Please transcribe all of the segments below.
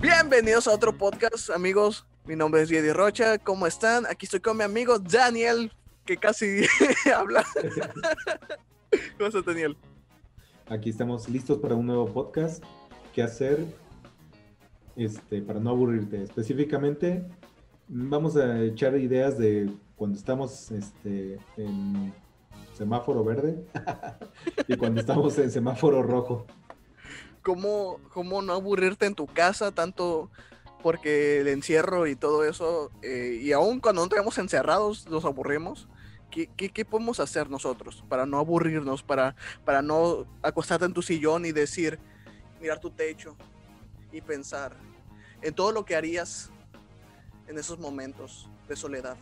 Bienvenidos a otro podcast, amigos. Mi nombre es Yedi Rocha. ¿Cómo están? Aquí estoy con mi amigo Daniel, que casi habla. ¿Cómo estás, Daniel? Aquí estamos listos para un nuevo podcast. ¿Qué hacer este, para no aburrirte? Específicamente, vamos a echar ideas de cuando estamos este, en semáforo verde y cuando estamos en semáforo rojo. ¿Cómo, ¿Cómo no aburrirte en tu casa tanto porque el encierro y todo eso, eh, y aún cuando no estamos encerrados, nos aburrimos? ¿Qué, qué, qué podemos hacer nosotros para no aburrirnos, para, para no acostarte en tu sillón y decir, mirar tu techo y pensar en todo lo que harías en esos momentos de soledad?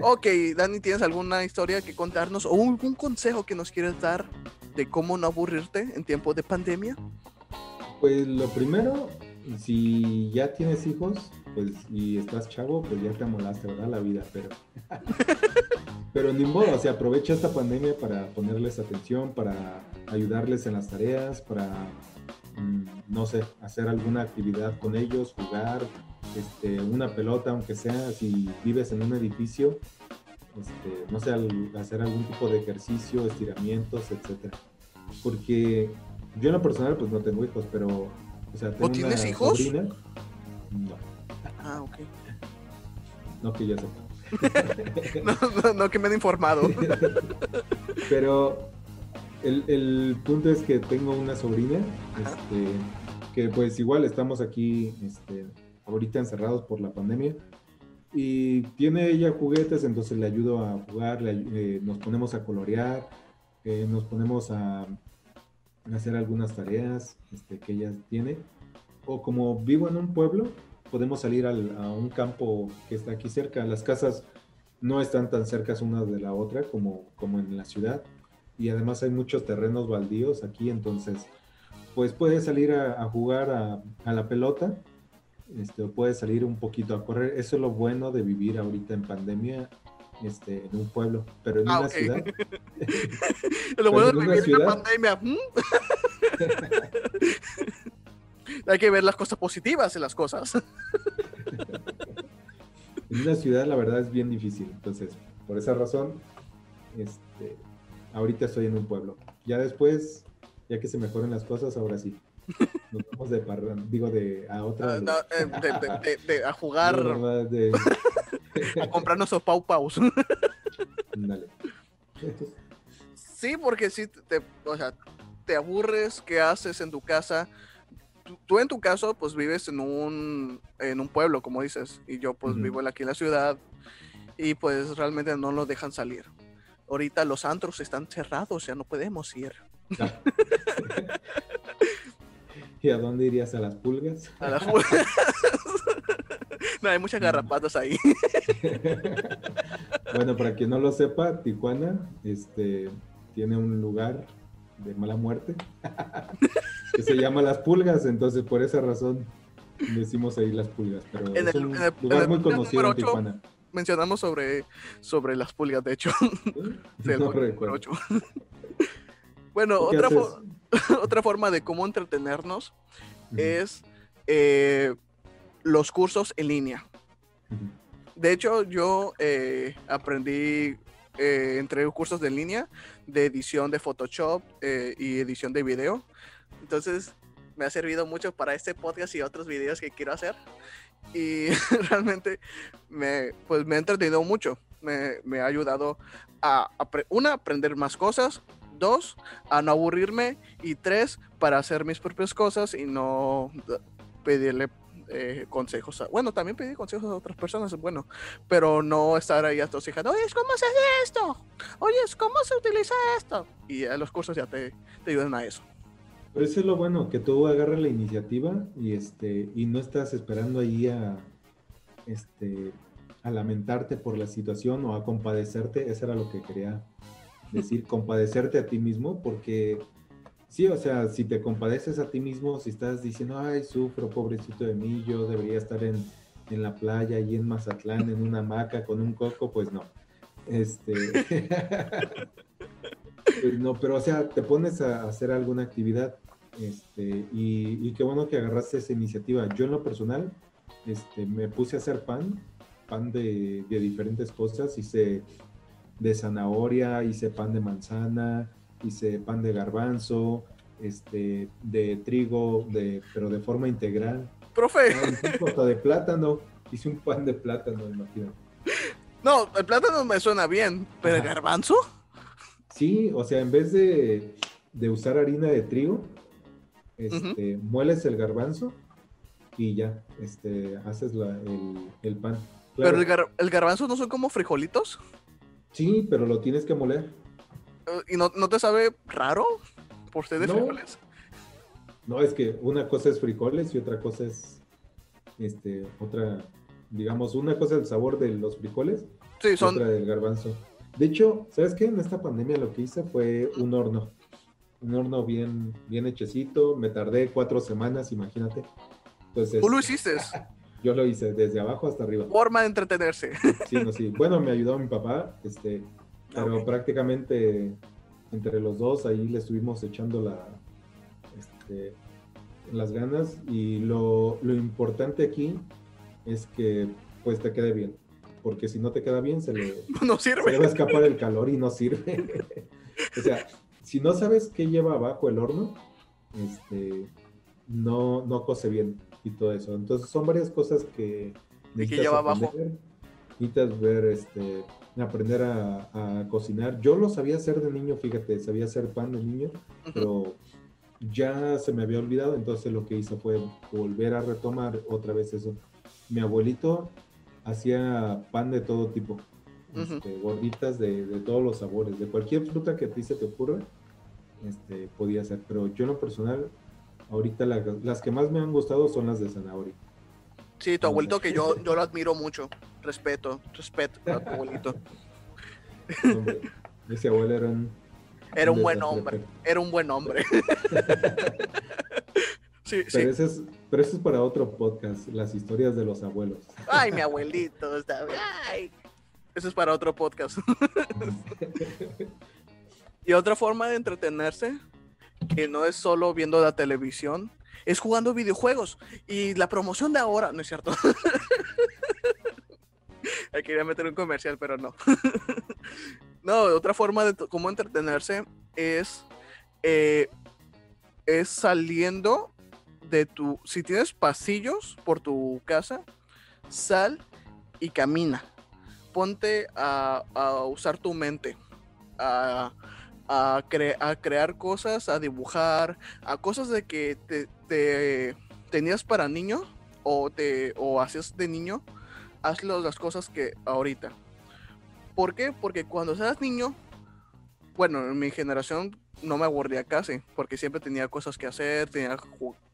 Ok, Dani, ¿tienes alguna historia que contarnos o algún consejo que nos quieres dar de cómo no aburrirte en tiempos de pandemia? Pues lo primero, si ya tienes hijos, pues y estás chavo, pues ya te amolaste, ¿verdad? La vida, pero pero ni modo, o sea, aprovecha esta pandemia para ponerles atención, para ayudarles en las tareas, para mm, no sé, hacer alguna actividad con ellos, jugar, este, una pelota, aunque sea, si vives en un edificio, este, no sé, hacer algún tipo de ejercicio, estiramientos, etcétera. Porque yo en lo personal, pues no tengo hijos, pero, o sea, tengo tienes una hijos? sobrina. No, Ah, ok. no que yo sepa. No, no, no que me han informado. Pero el, el punto es que tengo una sobrina, este, que pues igual estamos aquí este, ahorita encerrados por la pandemia. Y tiene ella juguetes, entonces le ayudo a jugar, le eh, nos ponemos a colorear, eh, nos ponemos a, a hacer algunas tareas este, que ella tiene. O como vivo en un pueblo, podemos salir al- a un campo que está aquí cerca. Las casas no están tan cercas una de la otra como, como en la ciudad. Y además hay muchos terrenos baldíos aquí, entonces pues puedes salir a, a jugar a, a la pelota, este, puedes salir un poquito a correr. Eso es lo bueno de vivir ahorita en pandemia este, en un pueblo, pero en Ah, una ciudad, Lo bueno de una vivir en ciudad- pandemia. Hay que ver las cosas positivas en las cosas. en una ciudad la verdad es bien difícil. Entonces, por esa razón, este, ahorita estoy en un pueblo. Ya después, ya que se mejoren las cosas, ahora sí. Nos vamos de parranda, digo de a otra. Ah, no, eh, de, de- de- de- a jugar, a comprar nuestros pau paus. Dale. Sí, porque si te, o sea, te aburres, ¿qué haces en tu casa? Tú, tú en tu caso, pues vives en un, en un pueblo, como dices, y yo pues vivo aquí en la ciudad, y pues realmente no nos dejan salir. Ahorita los antros están cerrados, ya no podemos ir. ¿Y a dónde irías? ¿A las pulgas? A la fu- no, hay muchas garrapatas ahí. bueno, para quien no lo sepa, Tijuana este, tiene un lugar de mala muerte que se llama Las Pulgas, entonces por esa razón decimos ahí Las Pulgas, pero En es el- un en el- lugar en el muy conocido en. Tijuana. Mencionamos sobre, sobre las pulgas, de hecho. Sí, el No bueno, ¿Tú qué otra, otra forma de cómo entretenernos es eh, los cursos en línea. De hecho, yo eh, aprendí, eh, entré en cursos de en línea de edición de Photoshop y edición de video. Entonces, me ha servido mucho para este podcast y otros videos que quiero hacer. Y realmente, me, pues, me ha entretenido mucho. Me, me ha ayudado a, apre- una, aprender más cosas. Dos, a no aburrirme. Y tres, para hacer mis propias cosas y no d- pedirle eh, consejos. a- bueno, también pedir consejos a otras personas, bueno, pero no estar ahí atosigando. Oye, ¿cómo se hace esto? Oye, ¿cómo se utiliza esto? Y eh, los cursos ya te, te ayudan a eso. Pero eso es lo bueno, que tú agarras la iniciativa y este y no estás esperando ahí a este a lamentarte por la situación o a compadecerte, eso era lo que quería decir, compadecerte a ti mismo, porque sí, o sea, si te compadeces a ti mismo, si estás diciendo, ay, sufro, pobrecito de mí, yo debería estar en, en la playa y en Mazatlán, en una hamaca con un coco, pues no. Este, Pues no, pero o sea, te pones a hacer alguna actividad este, y, qué bueno que agarraste esa iniciativa. Yo en lo personal este, me puse a hacer pan, pan de, de diferentes cosas, hice de zanahoria, hice pan de manzana, hice pan de garbanzo, este, de trigo, de, pero de forma integral. Profe. No, de plátano. Hice un pan de plátano, imagino. No, el plátano me suena bien, pero el garbanzo. Sí, o sea, en vez de, usar harina de trigo, este, mueles el garbanzo y ya, este, haces el, pan. ¿Pero el, garbanzo no son como frijolitos? Sí, pero lo tienes que moler. ¿Y no, te sabe raro por ser de frijoles? No, es que una cosa es frijoles y otra cosa es, este, otra, digamos, una cosa es el sabor de los frijoles sí, son... y otra del garbanzo. De hecho, ¿sabes qué? En esta pandemia lo que hice fue un horno. Un horno bien, bien hechecito. Me tardé cuatro semanas, imagínate. Entonces, ¿Tú lo hiciste? Yo lo hice desde abajo hasta arriba. Forma de entretenerse. Sí, no, sí. Bueno, me ayudó mi papá, este, pero prácticamente entre los dos ahí le estuvimos echando la, este, las ganas y lo, lo importante aquí es que pues te quede bien porque si no te queda bien, se le, no sirve. va a escapar el calor y no sirve. o sea, si no sabes qué lleva abajo el horno, este, no, no cose bien y todo eso. Entonces son varias cosas que necesitas lleva abajo? Necesitas ver, este, aprender a, cocinar. Yo lo sabía hacer de niño, fíjate, sabía hacer pan de niño, pero ya se me había olvidado, entonces lo que hice fue volver a retomar otra vez eso. Mi abuelito hacía pan de todo tipo, este, gorditas de, todos los sabores, de cualquier fruta que a ti se te ocurra, este, podía hacer. Pero yo en lo personal, ahorita las que más me han gustado son las de zanahoria. Sí, tu abuelito que yo, yo lo admiro mucho. Respeto, respeto a tu abuelito. ese abuelo era un... Era un buen hombre, era un buen hombre. pero, Ese es, pero eso es para otro podcast, las historias de los abuelos. Ay, mi abuelito, está Ay. Eso es para otro podcast. y otra forma de entretenerse, que no es solo viendo la televisión, es jugando videojuegos. Y la promoción de ahora, no es cierto. Quería meter un comercial, pero no. no, otra forma de cómo entretenerse es, eh, es saliendo de tu, si tienes pasillos por tu casa, sal y camina. Ponte a, usar tu mente, a, a, crear cosas, a dibujar, a cosas de que te, tenías para niño o, te, o hacías de niño, hazlo las cosas que ahorita. ¿Por qué? Porque cuando seas niño, bueno, en mi generación no me aburría casi, porque siempre tenía cosas que hacer, tenía,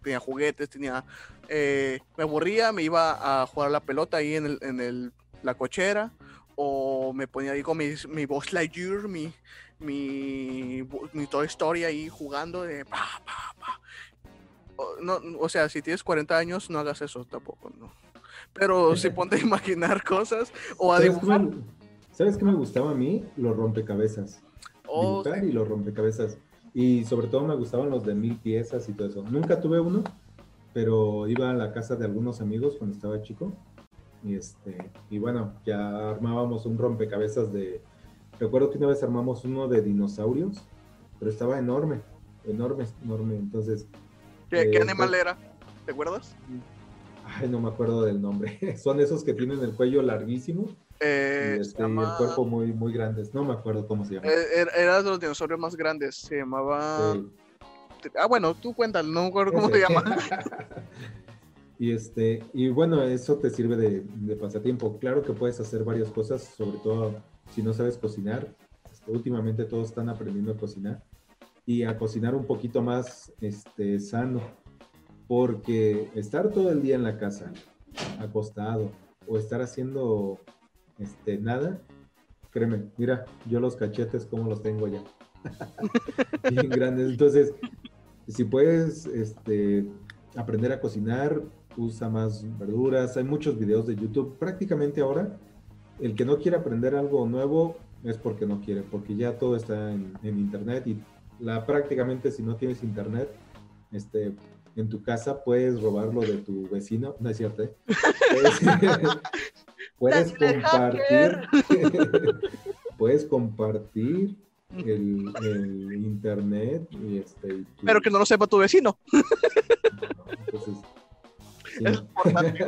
tenía juguetes, tenía... Eh, me aburría, me iba a jugar a la pelota ahí en, el, en el, la cochera, o me ponía ahí con mi, mi Boss Lightyear, mi, mi, mi Toy Story ahí jugando de... Pa, pa, pa. O, no, o sea, si tienes 40 años, no hagas eso tampoco, ¿no? Pero si ponte a imaginar cosas o a dibujar... ¿Sabes qué me gustaba a mí? Los rompecabezas. Oh, y los rompecabezas. Y sobre todo me gustaban los de mil piezas y todo eso. Nunca tuve uno, pero iba a la casa de algunos amigos cuando estaba chico. Y, este, y bueno, ya armábamos un rompecabezas de... Recuerdo que una vez armamos uno de dinosaurios, pero estaba enorme, enorme, enorme. Entonces... ¿Qué, ¿qué eh, animal pues era? ¿Te acuerdas? Ay, no me acuerdo del nombre. Son esos que tienen el cuello larguísimo eh, este, y, el cuerpo muy, muy grande. No me acuerdo cómo se llama. Eh, era, de los dinosaurios más grandes. Se llamaba. Ah, bueno, tú cuéntalo, no me acuerdo cómo se llama. y este, y bueno, eso te sirve de, de, pasatiempo. Claro que puedes hacer varias cosas, sobre todo si no sabes cocinar. Este, últimamente todos están aprendiendo a cocinar y a cocinar un poquito más este, sano, porque estar todo el día en la casa, acostado, o estar haciendo este, nada, créeme, mira, yo los cachetes como los tengo ya. Bien grandes. Entonces, si puedes este, aprender a cocinar, usa más verduras. Hay muchos videos de YouTube. Prácticamente ahora, el que no quiere aprender algo nuevo, es porque no quiere, porque ya todo está en, en internet y la prácticamente si no tienes internet, este, en tu casa puedes robarlo de tu vecino, no es cierto, ¿eh? puedes, compartir, puedes compartir el, el, internet y este. Pero que no lo sepa tu vecino. entonces, es importante.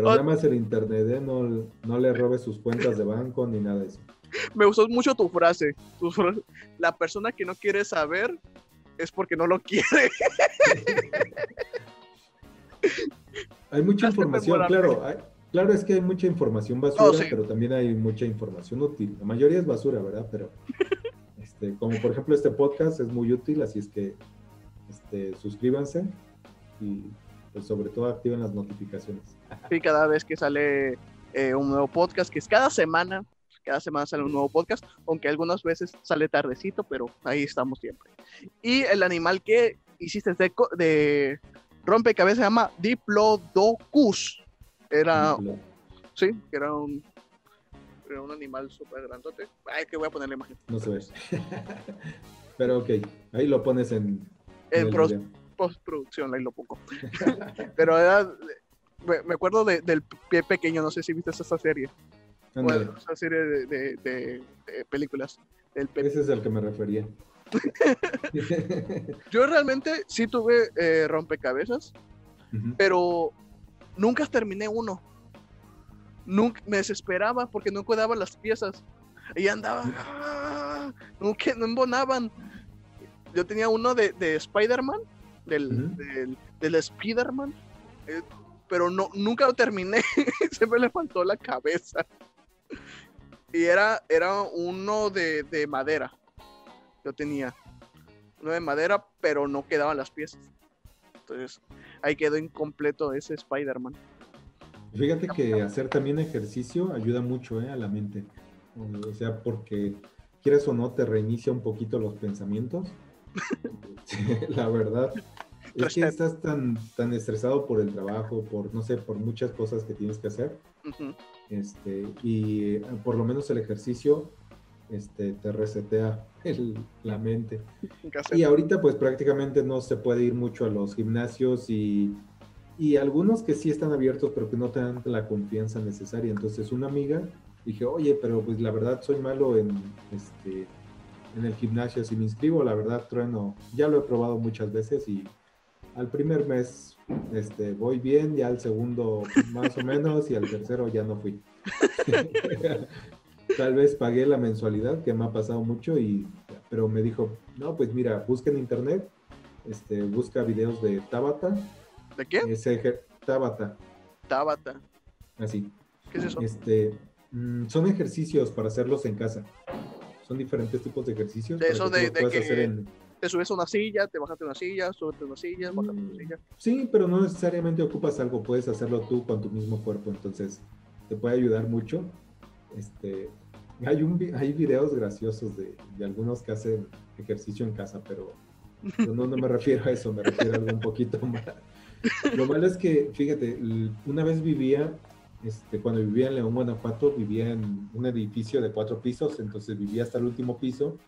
Pero nada más el internet, ¿eh? no, no le robes sus cuentas de banco ni nada de eso. Me gustó mucho tu frase. Tu frase. La persona que no quiere saber es porque no lo quiere. hay mucha información, claro. claro, es que hay mucha información basura, oh, pero también hay mucha información útil. La mayoría es basura, ¿verdad? Pero, este, como por ejemplo este podcast es muy útil, así es que este, suscríbanse y pues sobre todo activen las notificaciones. Sí, cada vez que sale eh, un nuevo podcast, que es cada semana, cada semana sale un nuevo podcast, aunque algunas veces sale tardecito, pero ahí estamos siempre. Y el animal que hiciste de, de rompecabezas se llama Diplodocus. Era, sí, era un, era un animal súper grandote. Ay, que voy a poner la imagen. No se ve. pero ok, ahí lo pones en... En, postproducción, ahí lo pongo. pero era, me, acuerdo del pie pequeño, no sé si viste esa serie. Bueno, esa serie de, películas. Ese es el que me refería. Yo realmente sí tuve eh, rompecabezas, pero nunca terminé uno. Nunca, me desesperaba porque no cuidaba las piezas. Y andaba, ¡ah! nunca, no embonaban. Yo tenía uno de, Spider-Man, del, del, Spider-Man, eh, pero no, nunca lo terminé. Se me le faltó la cabeza. Y era, era uno de, de madera. Yo tenía uno de madera, pero no quedaban las piezas. Entonces, ahí quedó incompleto ese Spider-Man. Fíjate que hacer también ejercicio ayuda mucho ¿eh? a la mente. O sea, porque quieres o no, te reinicia un poquito los pensamientos. la verdad. Es que estás tan, tan estresado por el trabajo, por, no sé, por muchas cosas que tienes que hacer. este, y eh, por lo menos el ejercicio este, te resetea la mente. Y ahorita pues prácticamente no se puede ir mucho a los gimnasios y, y algunos que sí están abiertos pero que no te dan la confianza necesaria. Entonces una amiga dije, oye, pero pues la verdad soy malo en, este, en el gimnasio. Si me inscribo, la verdad trueno. Ya lo he probado muchas veces y al primer mes este, voy bien, ya al segundo más o menos y al tercero ya no fui. Tal vez pagué la mensualidad, que me ha pasado mucho, y, pero me dijo, no, pues mira, busca en internet, este, busca videos de Tabata. ¿De qué? Ese, Tabata. Tabata. Así. ¿Qué es eso? Este, mm, son ejercicios para hacerlos en casa. Son diferentes tipos de ejercicios. De eso de, que te subes a una silla, te bajas de una silla, subes una silla, bajas una silla. Sí, pero no necesariamente ocupas algo, puedes hacerlo tú con tu mismo cuerpo, entonces te puede ayudar mucho. Este, hay, un, hay videos graciosos de, de algunos que hacen ejercicio en casa, pero no, no me refiero a eso, me refiero a algo un poquito más. Lo malo es que, fíjate, una vez vivía, este, cuando vivía en León, Guanajuato, vivía en un edificio de cuatro pisos, entonces vivía hasta el último piso.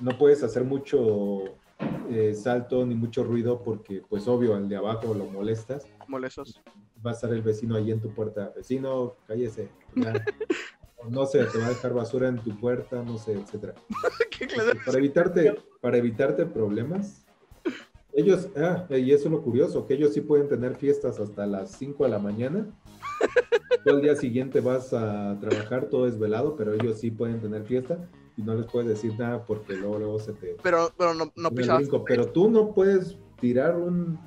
No puedes hacer mucho eh, salto ni mucho ruido porque, pues obvio, al de abajo lo molestas. Molestas. Va a estar el vecino ahí en tu puerta. Vecino, cállese. no sé, te va a dejar basura en tu puerta, no sé, etcétera. para evitarte, para evitarte problemas, ellos, ah, y eso es lo curioso, que ellos sí pueden tener fiestas hasta las 5 de la mañana. Todo el día siguiente vas a trabajar, todo es velado, pero ellos sí pueden tener fiesta y no les puedes decir nada porque luego, se te... Pero, pero no, no. Pero tú no puedes tirar un,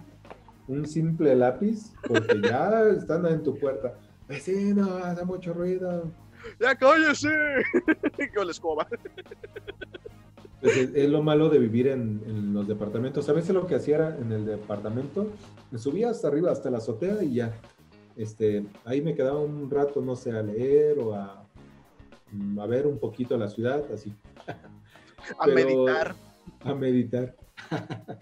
un simple lápiz porque ya están en tu puerta. Vecino, hace mucho ruido ¡Ya cállese! ¡Qué la escoba! Pues es, lo malo de vivir en, los departamentos. A veces lo que hacía era en el departamento, me subía hasta arriba, hasta la azotea y ya. Este, ahí me quedaba un rato, no sé, a leer o a, a ver un poquito la ciudad, así. a meditar. A meditar.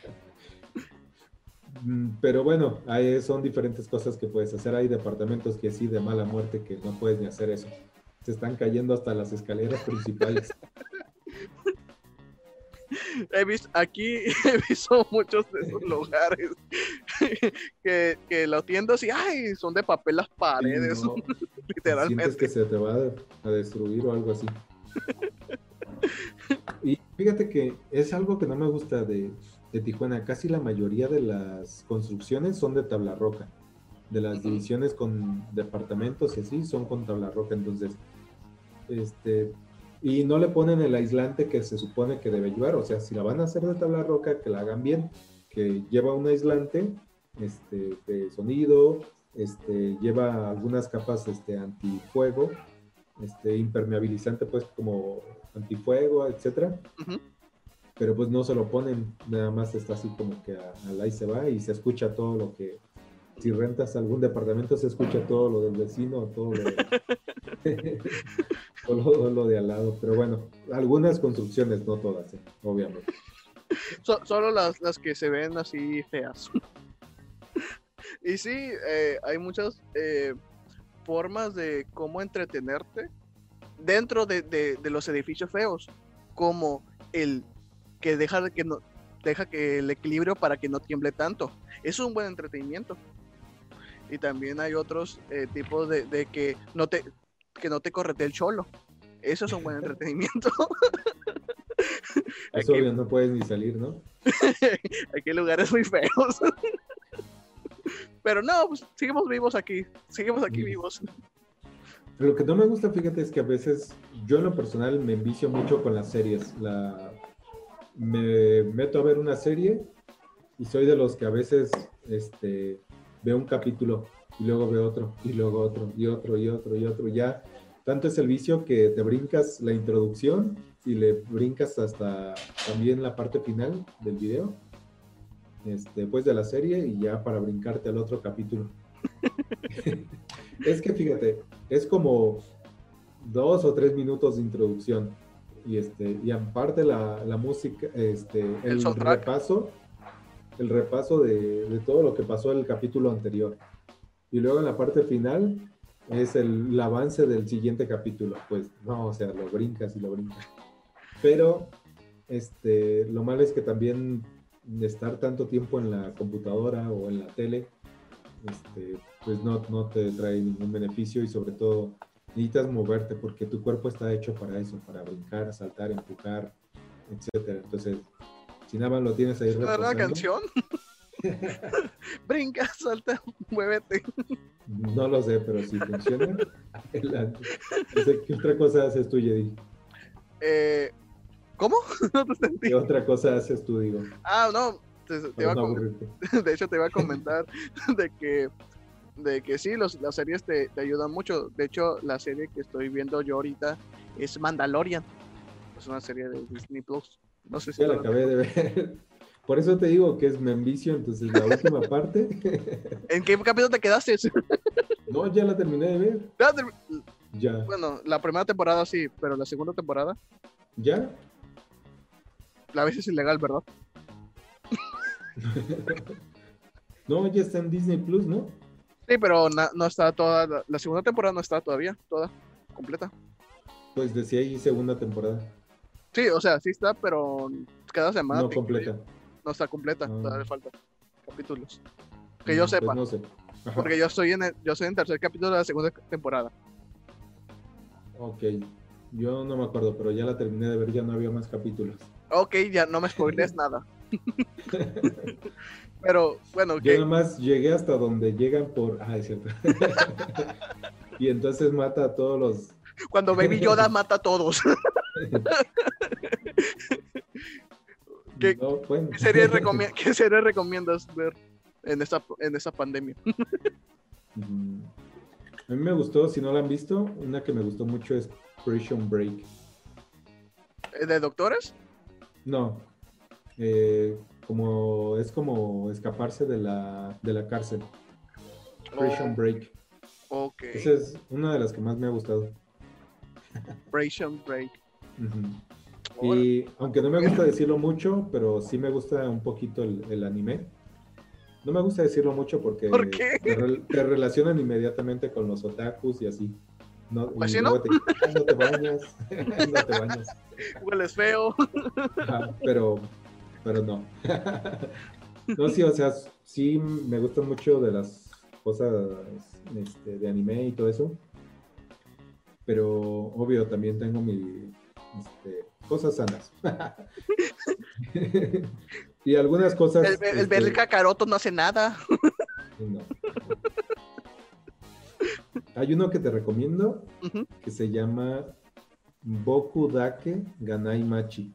Mm, pero bueno, ahí son diferentes cosas que puedes hacer. Hay departamentos que sí, de mala muerte, que no puedes ni hacer eso. se están cayendo hasta las escaleras principales. He visto, aquí he visto muchos de esos lugares que, que lo tiendas y ay, son de papel las paredes, No, literalmente. Sientes que se te va a, destruir o algo así. Y fíjate que es algo que no me gusta de, de Tijuana. Casi la mayoría de las construcciones son de tabla roca. De las divisiones con departamentos y así son con tabla roca. Entonces, este, y no le ponen el aislante que se supone que debe llevar. O sea, si la van a hacer de tabla roca, que la hagan bien, que lleva un aislante este, de sonido, este, lleva algunas capas este, antifuego, este, impermeabilizante, pues como antifuego, etcétera. Ujú. Pero pues no se lo ponen, nada más está así como que al ahí se va y se escucha todo lo que, si rentas algún departamento, se escucha todo lo del vecino, todo lo de, todo lo de al lado. Pero bueno, algunas construcciones, no todas, ¿eh? obviamente. So- solo las, las que se ven así feas. y sí, eh, hay muchas eh, formas de cómo entretenerte dentro de, de- los edificios feos, como el que deja de que no deja que el equilibrio para que no tiemble tanto. Es un buen entretenimiento. Y también hay otros tipos de, de que no te que no te correte el cholo. Eso es un buen entretenimiento. Es obvio, no puedes ni salir, ¿no? aquí hay lugares muy feos. Pero no, pues seguimos vivos aquí. Seguimos aquí Sí. vivos. Lo que no me gusta, fíjate, es que a veces yo en lo personal me envicio mucho con las series. La... Me meto a ver una serie y soy de los que a veces este, veo un capítulo y luego veo otro y luego otro y otro y otro y otro. Ya tanto es el vicio que te brincas la introducción y le brincas hasta también la parte final del video, este, pues de la serie y ya para brincarte al otro capítulo. es que fíjate, es como dos o tres minutos de introducción y este y aparte la, la música este El el, repaso el repaso de, de todo lo que pasó en el capítulo anterior y luego en la parte final es el, el avance del siguiente capítulo pues no o sea lo brincas y lo brincas pero este lo malo es que también estar tanto tiempo en la computadora o en la tele este, pues no, no te trae ningún beneficio y sobre todo necesitas moverte porque tu cuerpo está hecho para eso, para brincar, saltar, empujar, etcétera. Entonces, si nada más lo tienes ahí ¿Es una nueva canción? Brinca, salta, muévete. no lo sé, pero si funciona, adelante. ¿Qué otra cosa haces tú, Jedi? Eh, ¿Cómo? no te entendí. ¿Qué otra cosa haces tú, digo? Ah, no. te- te iba Para a no de hecho, te iba a comentar de que, de que sí, los, las series te, te ayudan mucho. De hecho, la serie que estoy viendo yo ahorita es Mandalorian. Es una serie de Disney Plus. No sé si Ya la- acabé de ver. Por eso te digo que es me envicio, entonces la última parte, ¿En qué capítulo te quedaste? no, ya la terminé de ver. Ya ter- Ya, Bueno, la primera temporada sí, pero la segunda temporada ya. la vez es ilegal, ¿verdad? No, ya está en Disney Plus, ¿no? Sí, pero no está toda, la, la segunda temporada no está todavía, toda, completa. Pues decía ahí segunda temporada, Sí, o sea, sí está, pero cada semana no te- completa. No está completa, Ah. todavía falta capítulos. Que yo Mm, sepa, Pues no sé. Porque yo estoy en el, yo estoy en el tercer capítulo de la segunda temporada. Ok, yo no me acuerdo, pero ya la terminé de ver, ya no había más capítulos. Ok, ya no me spoiles nada. pero bueno, Yo nada más llegué hasta donde llegan por... Ah, es cierto. y entonces mata a todos los... cuando Baby Yoda mata a todos. ¿Qué- No, bueno. ¿Qué serie, recomi- qué serie recomiendas ver en esta, en esta pandemia? Mm, A mí me gustó, si no la han visto, una que me gustó mucho es Prison Break. ¿Eh, ¿De doctores? No, eh, como es como escaparse de la, de la cárcel. Prison Oh, Break. ok. Esa es una de las que más me ha gustado. Prison Break. Ujú. Y aunque no me gusta decirlo mucho, pero sí me gusta un poquito el, el anime. No me gusta decirlo mucho porque. Te, re- te relacionan inmediatamente con los otakus y así. No, Pues y sí, luego ¿no? te "Ay, no te bañas, no te bañas. Hueles feo. Ajá, pero, pero no. No, sí, o sea, sí me gustan mucho de las cosas este, de anime y todo eso. Pero obvio, también tengo mi este, cosas sanas. y algunas cosas. El, el, el ver el este, cacaroto no hace nada. no. Hay uno que te recomiendo que se llama Boku Dake Ganai Machi.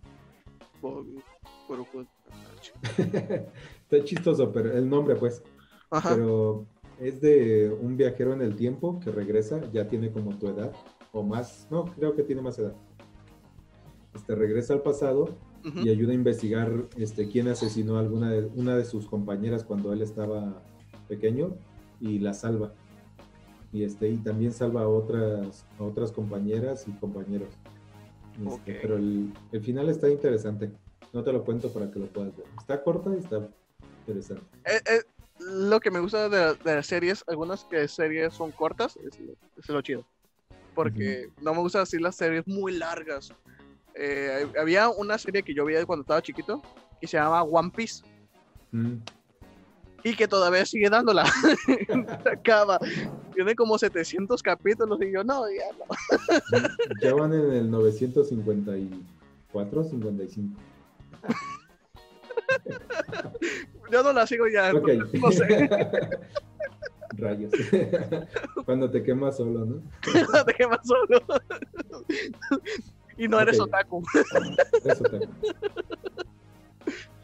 Está chistoso, pero el nombre, pues. Ajá. Pero es de un viajero en el tiempo que regresa, ya tiene como tu edad, o más, no, creo que tiene más edad. Este regresa al pasado y ayuda a investigar este, quién asesinó a alguna de, una de sus compañeras cuando él estaba pequeño y la salva. Y, este, y también salva a otras, a otras compañeras y compañeros. Este. Pero el, el final está interesante. No te lo cuento para que lo puedas ver. Está corta y está interesante. Eh, eh, lo que me gusta de, de las series, algunas que series son cortas, es, lo- es lo chido. Porque no me gustan así las series muy largas. Eh, había una serie que yo veía cuando estaba chiquito que se llama One Piece Mm. y que todavía sigue dándola. Acaba. Tiene como 700 capítulos y yo, no, ya no. Ya van en el 954, 55. Yo no la sigo ya. Ok. No sé. Rayos. Cuando te quemas solo, ¿no? No te quemas solo. Y no eres otaku. Eso.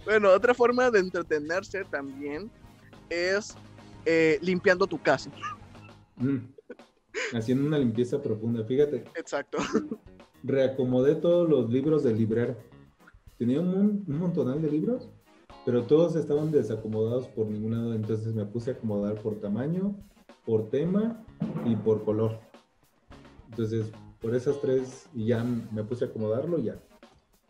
Bueno, otra forma de entretenerse también es eh, limpiando tu casa. Mm. Haciendo una limpieza profunda. Fíjate, Exacto. reacomodé todos los libros del librero. Tenía un, un montonal de libros, pero todos estaban desacomodados por ningún lado. Entonces me puse a acomodar por tamaño, por tema y por color. Entonces, por esas tres, y ya me puse a acomodarlo y ya,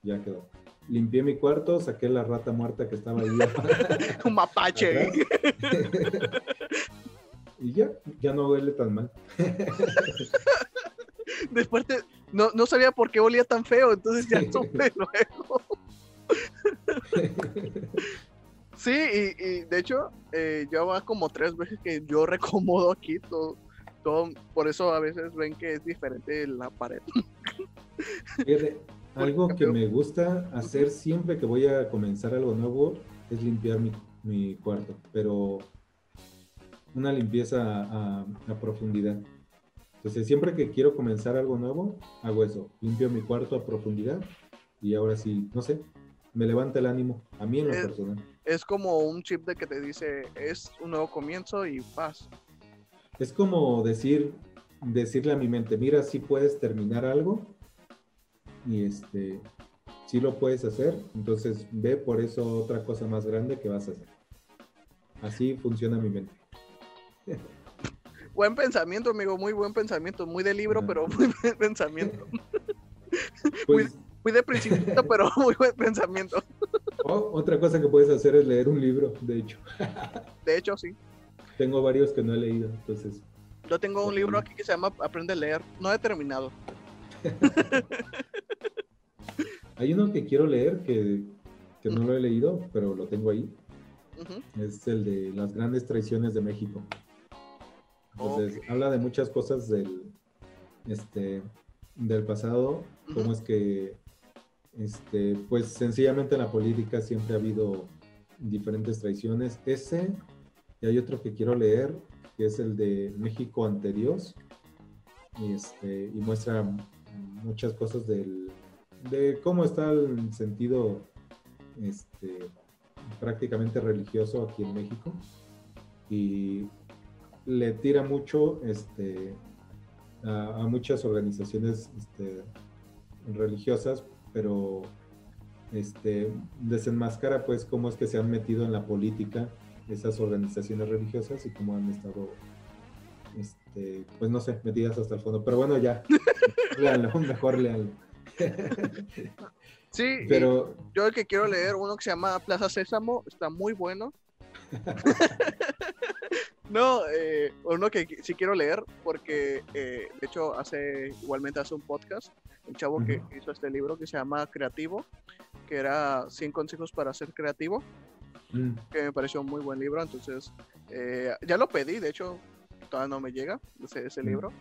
ya quedó. Limpié mi cuarto, saqué la rata muerta que estaba ahí. Un mapache. y ya, ya no huele tan mal. Después te- no, no sabía por qué olía tan feo, entonces ya supe luego. Sí, y, y de hecho, eh, ya va como tres veces que yo recomodo aquí todo, todo. Por eso a veces ven que es diferente la pared. Fíjate, algo que me gusta hacer siempre que voy a comenzar algo nuevo es limpiar mi, mi cuarto, pero una limpieza a, a profundidad. Entonces, siempre que quiero comenzar algo nuevo, hago eso, limpio mi cuarto a profundidad y ahora sí, no sé, me levanta el ánimo, a mí en lo Eh, personal. Es como un chip de que te dice, es un nuevo comienzo y paz. Es como decir, decirle a mi mente, mira, si puedes terminar algo y este, si lo puedes hacer, entonces ve por eso otra cosa más grande que vas a hacer. Así funciona mi mente. Buen pensamiento, amigo, muy buen pensamiento. Muy de libro, pero muy buen pensamiento. Pues Muy de principito, pero muy buen pensamiento. o- otra cosa que puedes hacer es leer un libro, de hecho. De hecho, sí. Tengo varios que no he leído, entonces Yo tengo un libro aquí que se llama Aprende a leer. No he terminado. hay uno que quiero leer que, que no lo he leído, pero lo tengo ahí. Es el de las grandes traiciones de México. Entonces, habla de muchas cosas del, este, del pasado, cómo Ujú. es que, este, pues sencillamente en la política siempre ha habido diferentes traiciones. Ese, y hay otro que quiero leer, que es el de México ante Dios, y, este, y muestra muchas cosas del, de cómo está el sentido este, prácticamente religioso aquí en México. Y le tira mucho este, a, muchas organizaciones religiosas, pero desenmascara pues cómo es que se han metido en la política esas organizaciones religiosas y cómo han estado, este, pues no sé, metidas hasta el fondo. Pero bueno, ya, mejor léanlo. Sí, Pero yo el que quiero leer, uno que se llama Plaza Sésamo, está muy bueno. No, eh, uno que sí quiero leer, porque eh, de hecho hace igualmente hace un podcast, un chavo que hizo este libro que se llama Creativo, que era 100 consejos para ser creativo, mm. que me pareció un muy buen libro, entonces eh, ya lo pedí, de hecho todavía no me llega ese, ese mm. libro,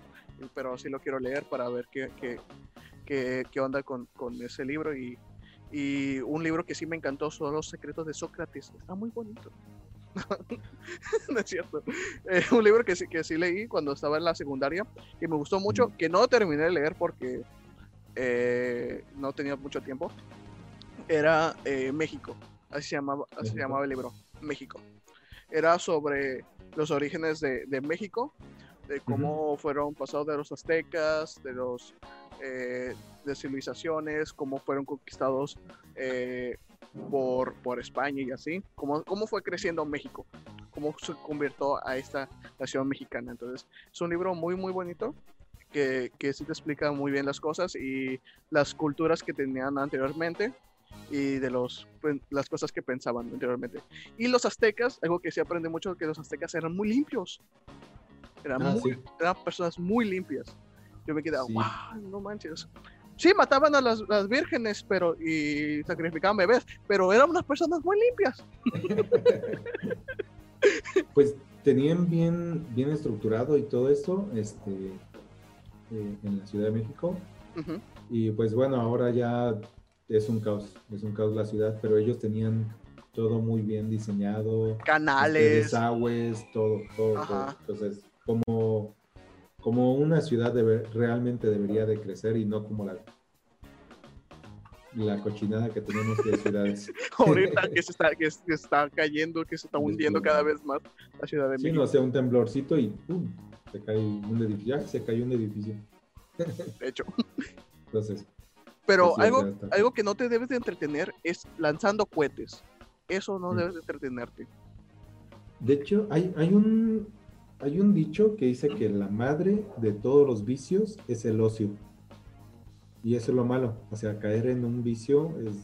pero sí lo quiero leer para ver qué, qué, qué, qué onda con, con, ese libro y, y un libro que sí me encantó son Los secretos de Sócrates, está muy bonito. no es cierto. Eh, un libro que sí, que sí leí cuando estaba en la secundaria y me gustó mucho, que no terminé de leer porque eh, no tenía mucho tiempo. Era eh, México, así se, llamaba, así se llamaba el libro, México. Era sobre los orígenes de, de México, de cómo fueron pasados de los aztecas, de los de civilizaciones, cómo fueron conquistados por, por España y así, cómo, cómo fue creciendo México, cómo se convirtió a esta nación mexicana. Entonces, es un libro muy, muy bonito que, que sí te explica muy bien las cosas y las culturas que tenían anteriormente y de los, pues, las cosas que pensaban anteriormente. Y los aztecas, algo que se aprende mucho, que los aztecas eran muy limpios. Eran, ah, eran personas muy limpias. Yo me quedaba, wow, no manches sí, mataban a las, vírgenes pero, y sacrificaban bebés, pero eran unas personas muy limpias. pues tenían bien, bien estructurado y todo eso este, eh, en la Ciudad de México. Y pues bueno, ahora ya es un caos, es un caos la ciudad, pero ellos tenían todo muy bien diseñado. Canales. Este, desagües, todo, todo, todo. Entonces, como como una ciudad debe, realmente debería de crecer y no como la, la cochinada que tenemos de ciudades. Ahorita que se, está, que está cayendo, que se está hundiendo cada vez más la ciudad de México. Sí, no sea un temblorcito y ¡pum! se cae un edificio. Ya se cayó un edificio. De hecho. Entonces. Pero algo, algo que no te debes de entretener es lanzando cohetes. Eso no debes de entretenerte. De hecho, hay, hay un hay un dicho que dice que la madre de todos los vicios es el ocio. Y eso es lo malo. O sea, caer en un vicio es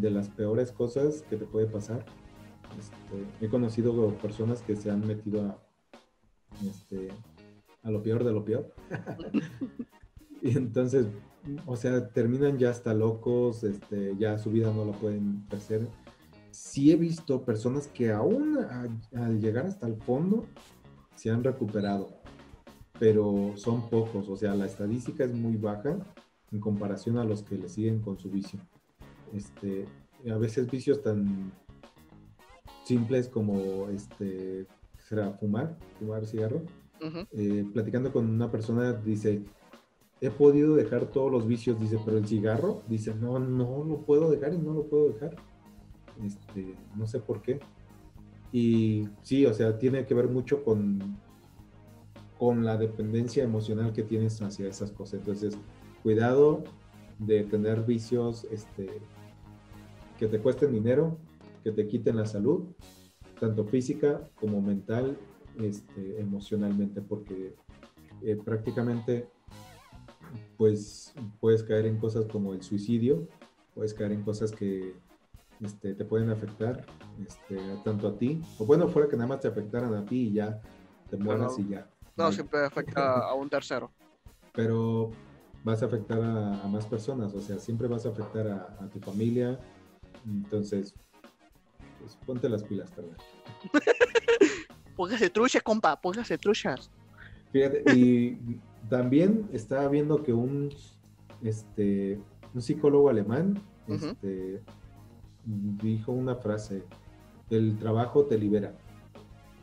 de las peores cosas que te puede pasar. Este, he conocido personas que se han metido a, este, a lo peor de lo peor. y entonces, o sea, terminan ya hasta locos, este, ya su vida no lo pueden hacer sí he visto personas que aún al llegar hasta el fondo se han recuperado, pero son pocos, o sea, la estadística es muy baja en comparación a los que le siguen con su vicio. Este, a veces vicios tan simples como este, será fumar, fumar cigarro. Eh, platicando con una persona dice, he podido dejar todos los vicios, dice, pero el cigarro, dice, no, no lo puedo dejar y no lo puedo dejar este, no sé por qué. Y sí, o sea, tiene que ver mucho con, con la dependencia emocional que tienes hacia esas cosas. Entonces, cuidado de tener vicios este, que te cuesten dinero, que te quiten la salud, tanto física como mental, este, emocionalmente, porque eh, prácticamente pues puedes caer en cosas como el suicidio, puedes caer en cosas que este, te pueden afectar este, tanto a ti, o bueno, fuera que nada más te afectaran a ti y ya te mueras y ya. No, siempre afecta a un tercero. Pero vas a afectar a, más personas, o sea, siempre vas a afectar a, tu familia, entonces, pues ponte las pilas, también. póngase truchas, compa, póngase truchas. Fíjate, y también estaba viendo que un, este, un psicólogo alemán, este, dijo una frase, el trabajo te libera.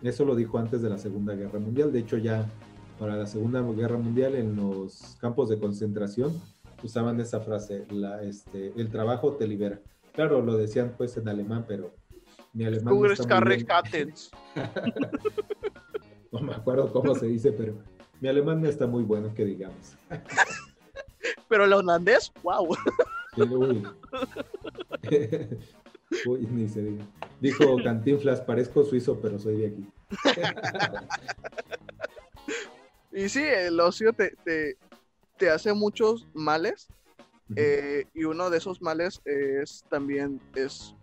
Eso lo dijo antes de la Segunda Guerra Mundial. De hecho, ya para la Segunda Guerra Mundial en los campos de concentración usaban esa frase, la, este, el trabajo te libera. Claro, lo decían pues en alemán, pero mi alemán... No, no me acuerdo cómo se dice, pero mi alemán no está muy bueno, que digamos. pero el holandés, wow. Uy, ni se diga. Dijo Cantinflas, parezco suizo, pero soy de aquí. y sí, el ocio te, te, hace muchos males. Eh, y uno de esos males es también es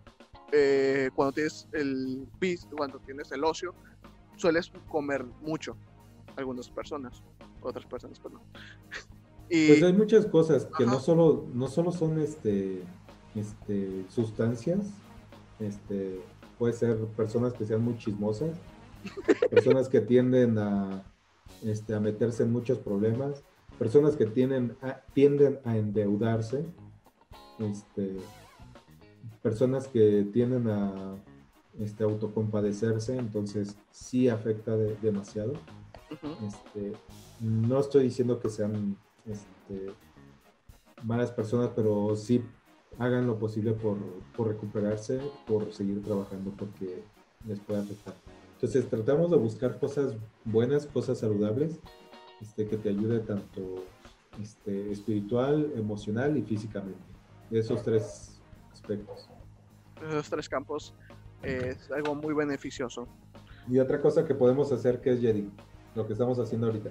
eh, cuando tienes el cuando tienes el ocio, sueles comer mucho, algunas personas, otras personas, perdón. Y, pues hay muchas cosas que no solo, no solo son este, este, sustancias, este, puede ser personas que sean muy chismosas, personas que tienden a, este, a meterse en muchos problemas, personas que tienden a, tienden a endeudarse, este, personas que tienden a este, autocompadecerse, entonces sí afecta demasiado. Este, no estoy diciendo que sean este, malas personas, pero sí hagan lo posible por, por, recuperarse, por seguir trabajando, porque les puede afectar. Entonces tratamos de buscar cosas buenas, cosas saludables, este, que te ayude tanto este, espiritual, emocional y físicamente. Esos tres aspectos. Esos tres campos es algo muy beneficioso. Y otra cosa que podemos hacer que es Jedi, lo que estamos haciendo ahorita.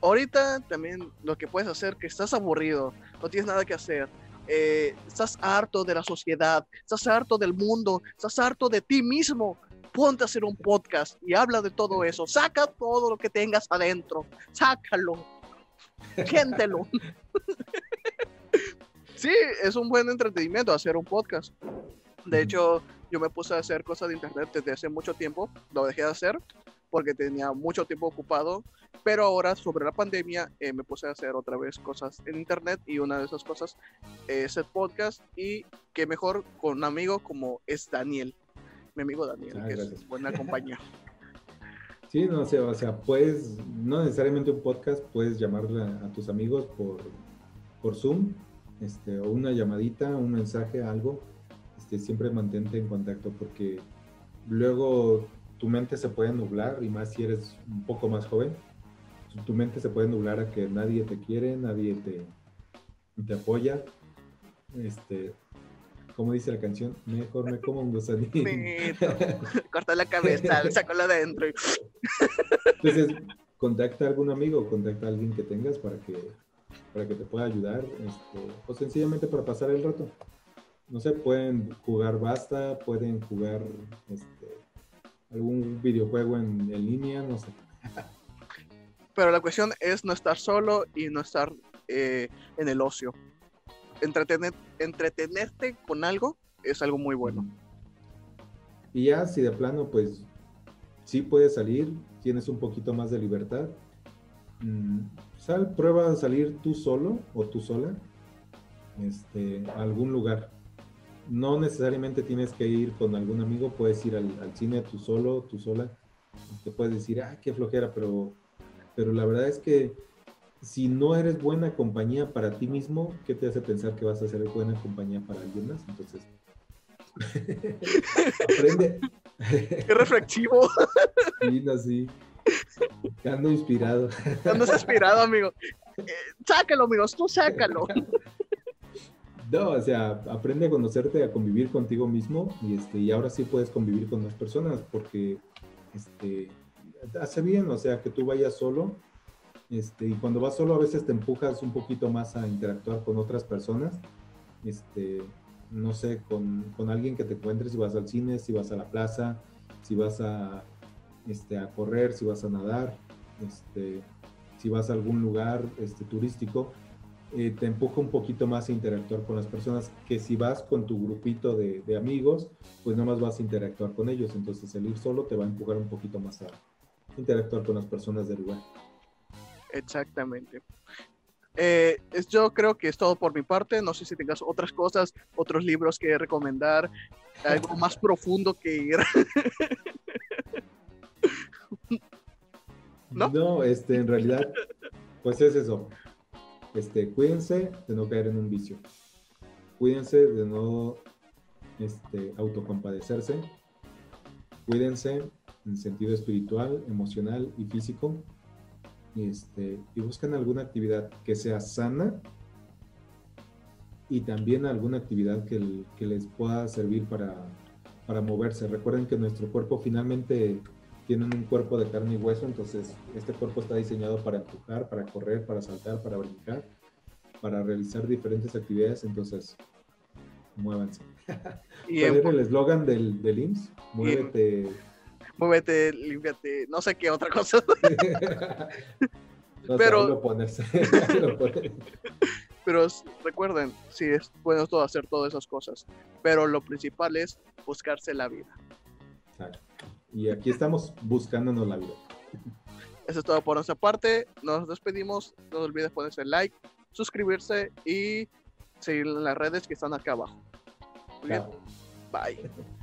Ahorita también lo que puedes hacer, que estás aburrido, no tienes nada que hacer, eh, estás harto de la sociedad, estás harto del mundo, estás harto de ti mismo, ponte a hacer un podcast y habla de todo eso, saca todo lo que tengas adentro, sácalo, géntelo. sí, es un buen entretenimiento hacer un podcast. De hecho, yo me puse a hacer cosas de internet desde hace mucho tiempo, lo dejé de hacer porque tenía mucho tiempo ocupado, pero ahora sobre la pandemia eh, me puse a hacer otra vez cosas en internet y una de esas cosas es el podcast y que mejor con un amigo como es Daniel, mi amigo Daniel, ah, que es buena compañía. Sí, no, o sea, o sea, puedes, no necesariamente un podcast, puedes llamarle a, tus amigos por, por Zoom, este, o una llamadita, un mensaje, algo, este, siempre mantente en contacto porque luego tu mente se puede nublar y más si eres un poco más joven, tu mente se puede nublar a que nadie te quiere, nadie te, te apoya. Este, como dice la canción, mejor me como un gusanito. Corta la cabeza, la de adentro. Entonces, contacta a algún amigo, contacta a alguien que tengas para que, para que te pueda ayudar, este, o sencillamente para pasar el rato no sé, pueden jugar basta, pueden jugar este, algún videojuego en, línea, no sé. Pero la cuestión es no estar solo y no estar eh, en el ocio. Entretener, entretenerte con algo es algo muy bueno. Y ya si de plano, pues sí puedes salir, tienes un poquito más de libertad. Mm, sal, prueba a salir tú solo o tú sola este, a algún lugar no necesariamente tienes que ir con algún amigo, puedes ir al, cine tú solo, tú sola, te puedes decir, ah, qué flojera, pero, pero la verdad es que si no eres buena compañía para ti mismo, ¿qué te hace pensar que vas a ser buena compañía para alguien más? Entonces, aprende. Qué reflexivo. Sí, no, sí. Ando inspirado. Ando inspirado, amigo. Eh, sácalo, amigos, tú sácalo. No, o sea, aprende a conocerte, a convivir contigo mismo y, este, y ahora sí puedes convivir con las personas porque este, hace bien, o sea, que tú vayas solo este, y cuando vas solo a veces te empujas un poquito más a interactuar con otras personas, este, no sé, con, con alguien que te encuentres si vas al cine, si vas a la plaza, si vas a, este, a correr, si vas a nadar, este, si vas a algún lugar este, turístico eh, te empuja un poquito más a interactuar con las personas que si vas con tu grupito de, amigos, pues nada más vas a interactuar con ellos. Entonces el ir solo te va a empujar un poquito más a interactuar con las personas del lugar. Exactamente. Eh, yo creo que es todo por mi parte. No sé si tengas otras cosas, otros libros que recomendar, algo más profundo que ir. ¿No? no, este, en realidad, pues es eso. Este, cuídense de no caer en un vicio. Cuídense de no este, autocompadecerse. Cuídense en sentido espiritual, emocional y físico. Este, y busquen alguna actividad que sea sana y también alguna actividad que, que les pueda servir para, para moverse. Recuerden que nuestro cuerpo finalmente tienen un cuerpo de carne y hueso, entonces este cuerpo está diseñado para empujar, para correr, para saltar, para brincar, para realizar diferentes actividades, entonces muévanse. ¿Y ¿Cuál era el eslogan del, del IMSS? Muévete. muévete, límpiate, no sé qué otra cosa. No Pero- ahí lo pones. Lo pones. Pero recuerden, sí, es bueno todo hacer todas esas cosas. Pero lo principal es buscarse la vida. Exacto. Y aquí estamos buscándonos la vida. Eso es todo por nuestra parte. Nos despedimos. No olvides ponerse like, suscribirse y seguir las redes que están acá abajo. Muy bien. Bye.